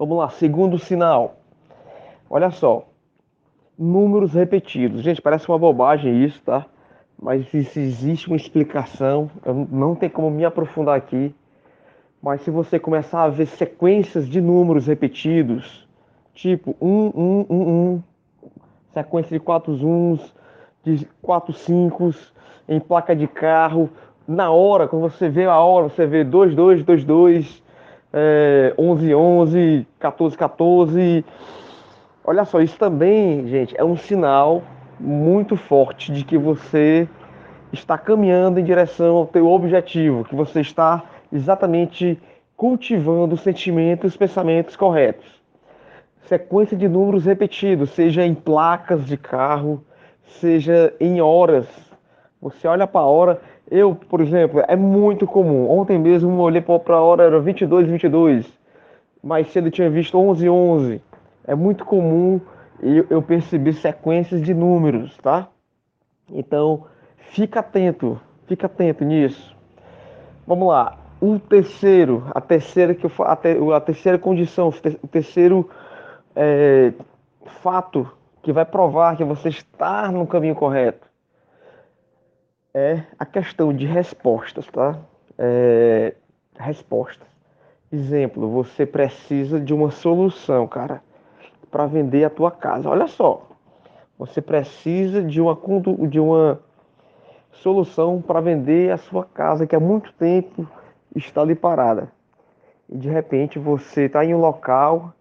Vamos lá, segundo sinal. Olha só. Números repetidos. Gente, parece uma bobagem isso, tá? Mas isso existe uma explicação. Eu não tem como me aprofundar aqui. Mas se você começar a ver sequências de números repetidos, tipo 1, 1, 1, 1, sequência de 4 uns, de 4 5 em placa de carro, na hora, quando você vê a hora, você vê 2, 2, 2, 2, é, 11, 11, 14, 14. Olha só, isso também, gente, é um sinal muito forte de que você está caminhando em direção ao teu objetivo, que você está exatamente cultivando os sentimentos e os pensamentos corretos. Sequência de números repetidos, seja em placas de carro, seja em horas. Você olha para a hora, eu, por exemplo, é muito comum. Ontem mesmo eu olhei para a hora, era 22, 22. Mais cedo eu tinha visto 11, 11. É muito comum eu perceber sequências de números, tá? Então, fica atento, fica atento nisso. Vamos lá. O terceiro, a terceira que eu, a, ter, a terceira condição, o terceiro é, fato que vai provar que você está no caminho correto é a questão de respostas, tá? É, respostas. Exemplo, você precisa de uma solução, cara, para vender a tua casa. Olha só, você precisa de uma de uma solução para vender a sua casa que há muito tempo está ali parada. E de repente você está em um local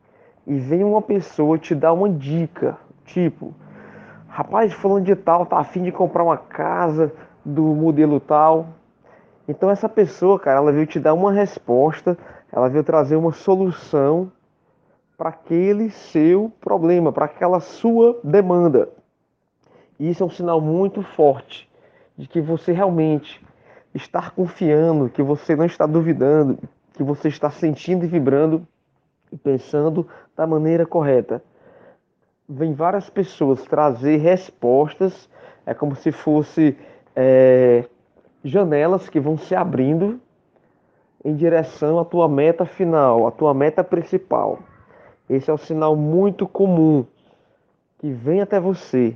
e vem uma pessoa te dar uma dica, tipo, rapaz, falando de tal, tá afim de comprar uma casa do modelo tal. Então essa pessoa, cara, ela veio te dar uma resposta, ela veio trazer uma solução para aquele seu problema, para aquela sua demanda. E isso é um sinal muito forte de que você realmente está confiando, que você não está duvidando, que você está sentindo e vibrando e pensando da maneira correta. Vem várias pessoas trazer respostas, é como se fosse é, janelas que vão se abrindo em direção à tua meta final, à tua meta principal. Esse é um sinal muito comum que vem até você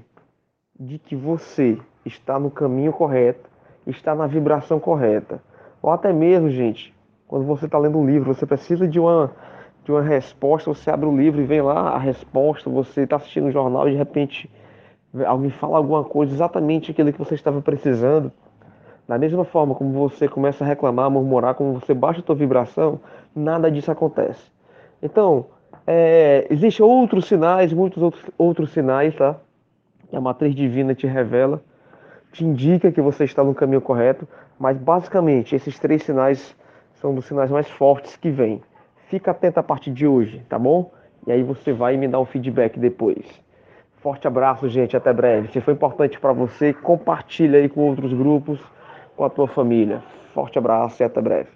de que você está no caminho correto, está na vibração correta. Ou até mesmo, gente, quando você está lendo um livro, você precisa de uma de uma resposta, você abre o livro e vem lá a resposta, você está assistindo um jornal e de repente alguém fala alguma coisa exatamente aquilo que você estava precisando. Da mesma forma como você começa a reclamar, murmurar, como você baixa a sua vibração, nada disso acontece. Então, é, existem outros sinais, muitos outros, outros sinais, tá? Que a matriz divina te revela, te indica que você está no caminho correto, mas basicamente esses três sinais são dos sinais mais fortes que vêm. Fica atento a partir de hoje, tá bom? E aí você vai me dar um feedback depois. Forte abraço, gente. Até breve. Se foi importante para você, compartilha aí com outros grupos, com a tua família. Forte abraço e até breve.